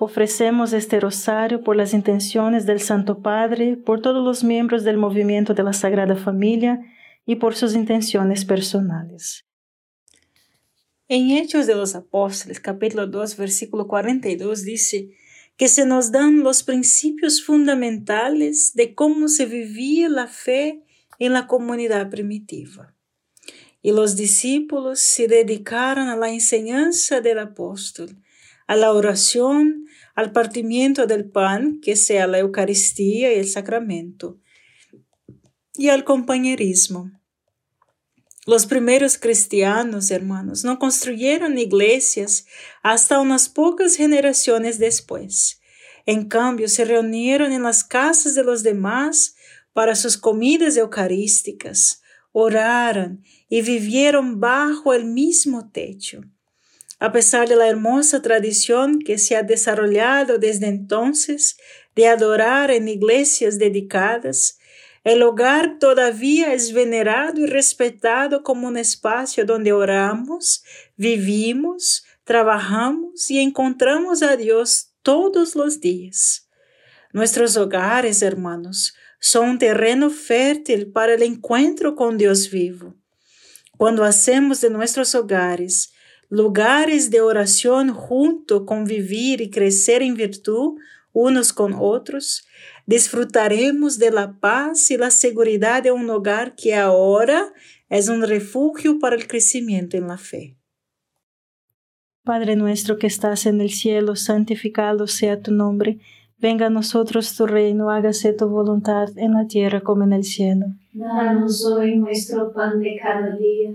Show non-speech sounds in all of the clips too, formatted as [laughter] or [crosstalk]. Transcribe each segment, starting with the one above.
Ofrecemos este rosario por las intenciones del Santo Padre, por todos los miembros del movimiento de la Sagrada Familia y por sus intenciones personales. En Hechos de los Apóstoles, capítulo 2, versículo 42, dice que se nos dan los principios fundamentales de cómo se vivía la fe en la comunidad primitiva. Y los discípulos se dedicaron a la enseñanza del apóstol a la oración, al partimiento del pan, que sea la Eucaristía y el sacramento, y al compañerismo. Los primeros cristianos, hermanos, no construyeron iglesias hasta unas pocas generaciones después. En cambio, se reunieron en las casas de los demás para sus comidas eucarísticas, oraron y vivieron bajo el mismo techo. A pesar de la hermosa tradición que se ha desarrollado desde entonces de adorar en iglesias dedicadas, el hogar todavía es venerado y respetado como un espacio donde oramos, vivimos, trabajamos y encontramos a Dios todos los días. Nuestros hogares, hermanos, son un terreno fértil para el encuentro con Dios vivo. Cuando hacemos de nuestros hogares lugares de oración junto, convivir y crecer en virtud unos con otros, disfrutaremos de la paz y la seguridad de un hogar que ahora es un refugio para el crecimiento en la fe. Padre nuestro que estás en el cielo, santificado sea tu nombre. Venga a nosotros tu reino, hágase tu voluntad en la tierra como en el cielo. Danos hoy nuestro pan de cada día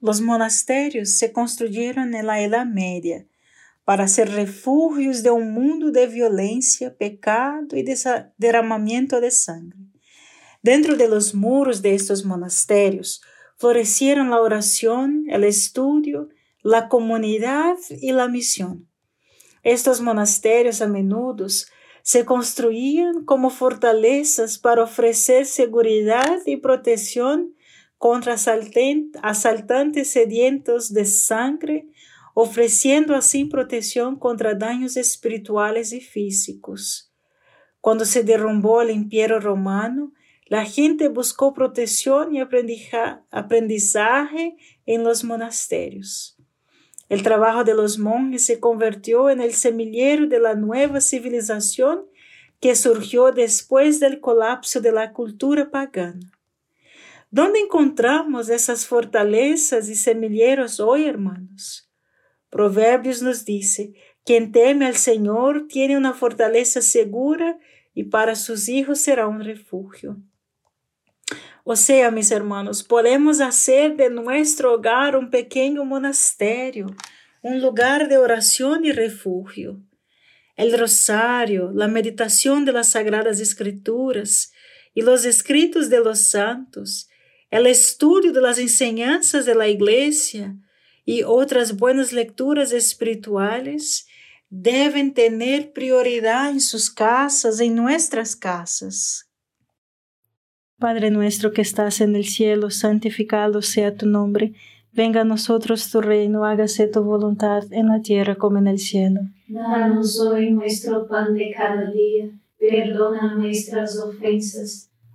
Los monasterios se construyeron en la Edad Media para ser refugios de un mundo de violencia, pecado y derramamiento de sangre. Dentro de los muros de estos monasterios florecieron la oración, el estudio, la comunidad y la misión. Estos monasterios a menudo se construían como fortalezas para ofrecer seguridad y protección contra asaltantes sedientos de sangre, ofreciendo así protección contra daños espirituales y físicos. Cuando se derrumbó el imperio romano, la gente buscó protección y aprendizaje en los monasterios. El trabajo de los monjes se convirtió en el semillero de la nueva civilización que surgió después del colapso de la cultura pagana. ¿Dónde encontramos esas fortalezas y semilleros hoy, hermanos? Proverbios nos dice, quien teme al Señor tiene una fortaleza segura y para sus hijos será un refugio. O sea, mis hermanos, podemos hacer de nuestro hogar un pequeño monasterio, un lugar de oración y refugio. El rosario, la meditación de las sagradas escrituras y los escritos de los santos, el estudio de las enseñanzas de la iglesia y otras buenas lecturas espirituales deben tener prioridad en sus casas, en nuestras casas. Padre nuestro que estás en el cielo, santificado sea tu nombre. Venga a nosotros tu reino, hágase tu voluntad en la tierra como en el cielo. Danos hoy nuestro pan de cada día, perdona nuestras ofensas,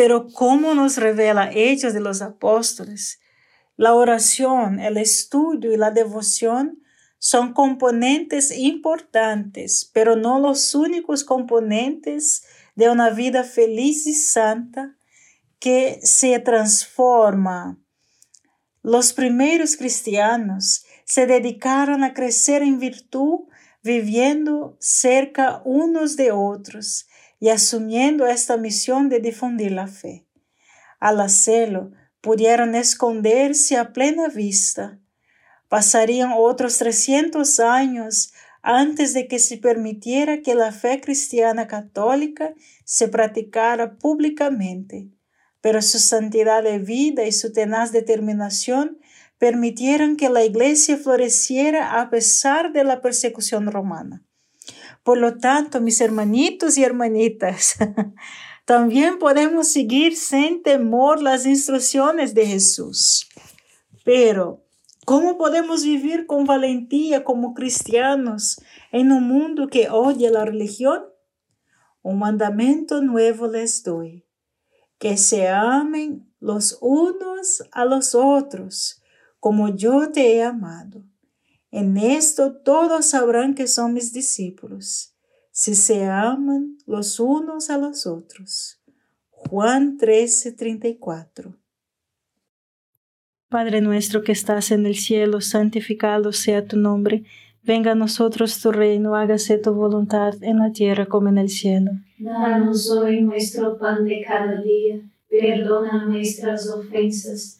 Pero como nos revela Hechos de los Apóstoles, la oración, el estudio y la devoción son componentes importantes, pero no los únicos componentes de una vida feliz y santa que se transforma. Los primeros cristianos se dedicaron a crecer en virtud viviendo cerca unos de otros y asumiendo esta misión de difundir la fe. Al hacerlo, pudieron esconderse a plena vista. Pasarían otros 300 años antes de que se permitiera que la fe cristiana católica se practicara públicamente, pero su santidad de vida y su tenaz determinación permitieron que la iglesia floreciera a pesar de la persecución romana. Por lo tanto, mis hermanitos y hermanitas, [laughs] también podemos seguir sin temor las instrucciones de Jesús. Pero, ¿cómo podemos vivir con valentía como cristianos en un mundo que odia la religión? Un mandamiento nuevo les doy, que se amen los unos a los otros como yo te he amado. En esto todos sabrán que son mis discípulos, si se aman los unos a los otros. Juan 13, 34. Padre nuestro que estás en el cielo, santificado sea tu nombre. Venga a nosotros tu reino, hágase tu voluntad en la tierra como en el cielo. Danos hoy nuestro pan de cada día, perdona nuestras ofensas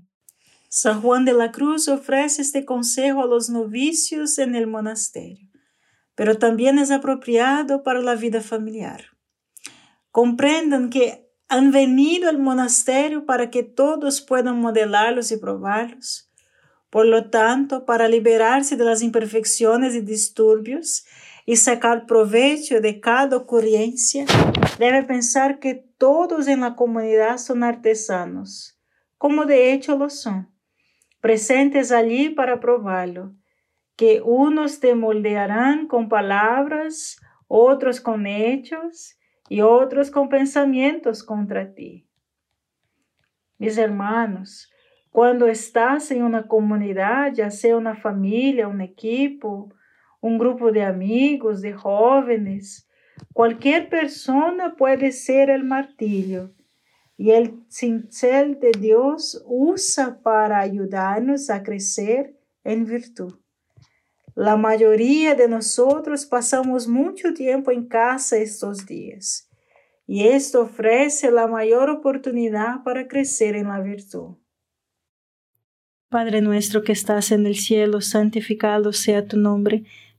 San Juan de la Cruz ofrece este consejo a los novicios en el monasterio, pero también es apropiado para la vida familiar. Comprendan que han venido al monasterio para que todos puedan modelarlos y probarlos. Por lo tanto, para liberarse de las imperfecciones y disturbios, y sacar provecho de cada ocurrencia, debe pensar que todos en la comunidad son artesanos, como de hecho lo son, presentes allí para probarlo, que unos te moldearán con palabras, otros con hechos y otros con pensamientos contra ti. Mis hermanos, cuando estás en una comunidad, ya sea una familia, un equipo, un grupo de amigos, de jóvenes. Cualquier persona puede ser el martillo. Y el cincel de Dios usa para ayudarnos a crecer en virtud. La mayoría de nosotros pasamos mucho tiempo en casa estos días. Y esto ofrece la mayor oportunidad para crecer en la virtud. Padre nuestro que estás en el cielo, santificado sea tu nombre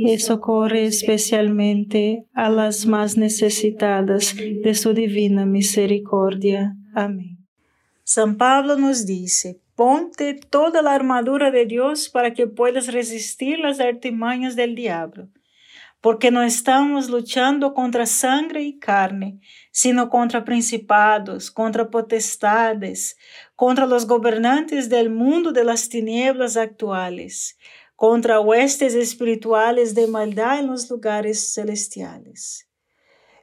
y socorre especialmente a las más necesitadas de su divina misericordia. Amén. San Pablo nos dice, ponte toda la armadura de Dios para que puedas resistir las artimañas del diablo, porque no estamos luchando contra sangre y carne, sino contra principados, contra potestades, contra los gobernantes del mundo de las tinieblas actuales contra huestes espirituales de maldad en los lugares celestiales.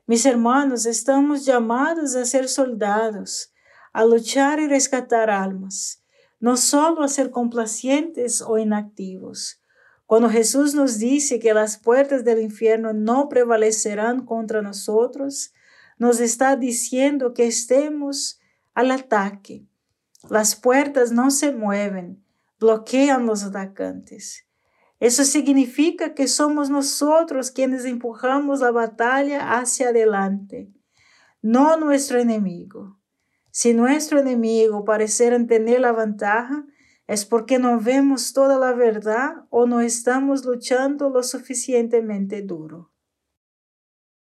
Mis hermanos, estamos llamados a ser soldados, a luchar y rescatar almas, no solo a ser complacientes o inactivos. Cuando Jesús nos dice que las puertas del infierno no prevalecerán contra nosotros, nos está diciendo que estemos al ataque. Las puertas no se mueven, bloquean los atacantes. Eso significa que somos nosotros quienes empujamos la batalla hacia adelante, no nuestro enemigo. Si nuestro enemigo pareciera tener la ventaja, es porque no vemos toda la verdad o no estamos luchando lo suficientemente duro.